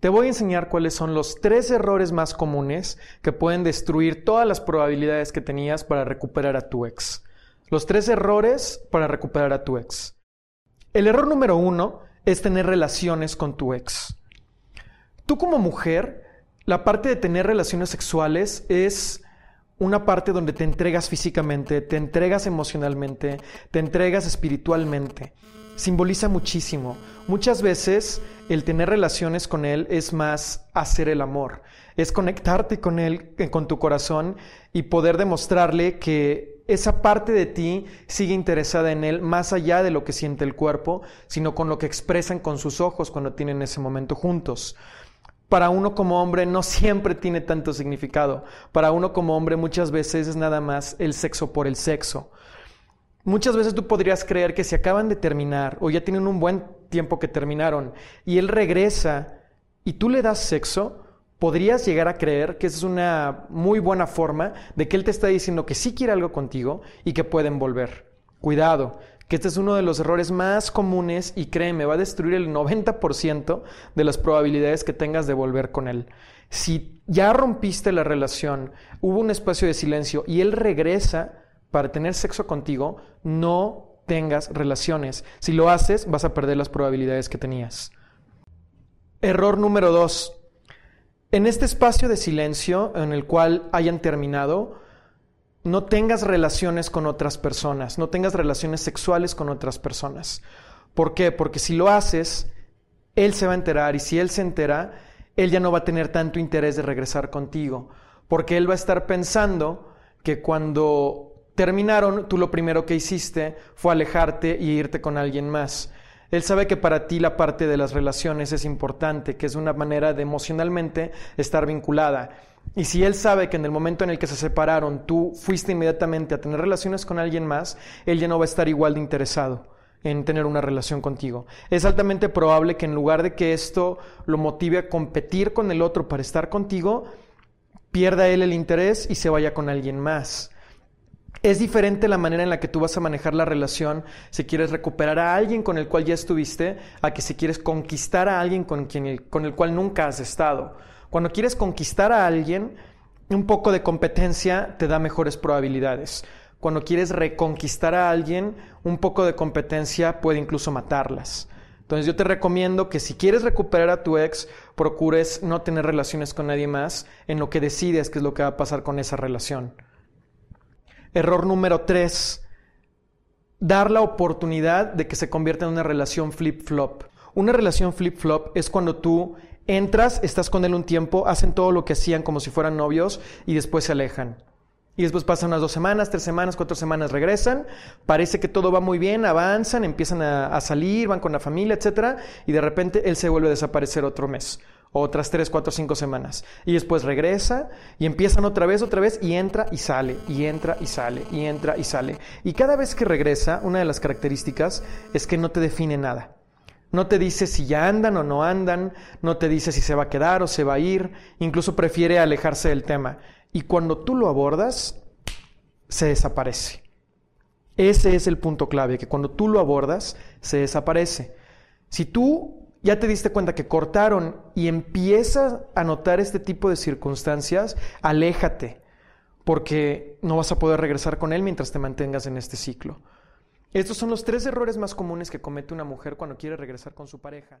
Te voy a enseñar cuáles son los tres errores más comunes que pueden destruir todas las probabilidades que tenías para recuperar a tu ex. Los tres errores para recuperar a tu ex. El error número uno es tener relaciones con tu ex. Tú como mujer, la parte de tener relaciones sexuales es una parte donde te entregas físicamente, te entregas emocionalmente, te entregas espiritualmente simboliza muchísimo. Muchas veces el tener relaciones con Él es más hacer el amor, es conectarte con Él, eh, con tu corazón y poder demostrarle que esa parte de ti sigue interesada en Él más allá de lo que siente el cuerpo, sino con lo que expresan con sus ojos cuando tienen ese momento juntos. Para uno como hombre no siempre tiene tanto significado. Para uno como hombre muchas veces es nada más el sexo por el sexo. Muchas veces tú podrías creer que si acaban de terminar o ya tienen un buen tiempo que terminaron y él regresa y tú le das sexo, podrías llegar a creer que es una muy buena forma de que él te está diciendo que sí quiere algo contigo y que pueden volver. Cuidado, que este es uno de los errores más comunes y créeme, va a destruir el 90% de las probabilidades que tengas de volver con él. Si ya rompiste la relación, hubo un espacio de silencio y él regresa, para tener sexo contigo, no tengas relaciones. Si lo haces, vas a perder las probabilidades que tenías. Error número dos. En este espacio de silencio en el cual hayan terminado, no tengas relaciones con otras personas, no tengas relaciones sexuales con otras personas. ¿Por qué? Porque si lo haces, él se va a enterar y si él se entera, él ya no va a tener tanto interés de regresar contigo, porque él va a estar pensando que cuando terminaron, tú lo primero que hiciste fue alejarte y irte con alguien más. Él sabe que para ti la parte de las relaciones es importante, que es una manera de emocionalmente estar vinculada. Y si él sabe que en el momento en el que se separaron tú fuiste inmediatamente a tener relaciones con alguien más, él ya no va a estar igual de interesado en tener una relación contigo. Es altamente probable que en lugar de que esto lo motive a competir con el otro para estar contigo, pierda él el interés y se vaya con alguien más. Es diferente la manera en la que tú vas a manejar la relación si quieres recuperar a alguien con el cual ya estuviste, a que si quieres conquistar a alguien con, quien con el cual nunca has estado. Cuando quieres conquistar a alguien, un poco de competencia te da mejores probabilidades. Cuando quieres reconquistar a alguien, un poco de competencia puede incluso matarlas. Entonces yo te recomiendo que si quieres recuperar a tu ex, procures no tener relaciones con nadie más en lo que decides qué es lo que va a pasar con esa relación. Error número tres, dar la oportunidad de que se convierta en una relación flip-flop. Una relación flip-flop es cuando tú entras, estás con él un tiempo, hacen todo lo que hacían como si fueran novios y después se alejan. Y después pasan unas dos semanas, tres semanas, cuatro semanas, regresan, parece que todo va muy bien, avanzan, empiezan a, a salir, van con la familia, etc. Y de repente él se vuelve a desaparecer otro mes otras 3, 4, 5 semanas. Y después regresa y empiezan otra vez, otra vez y entra y sale, y entra y sale, y entra y sale. Y cada vez que regresa, una de las características es que no te define nada. No te dice si ya andan o no andan, no te dice si se va a quedar o se va a ir, incluso prefiere alejarse del tema. Y cuando tú lo abordas, se desaparece. Ese es el punto clave, que cuando tú lo abordas, se desaparece. Si tú ya te diste cuenta que cortaron y empiezas a notar este tipo de circunstancias, aléjate, porque no vas a poder regresar con él mientras te mantengas en este ciclo. Estos son los tres errores más comunes que comete una mujer cuando quiere regresar con su pareja.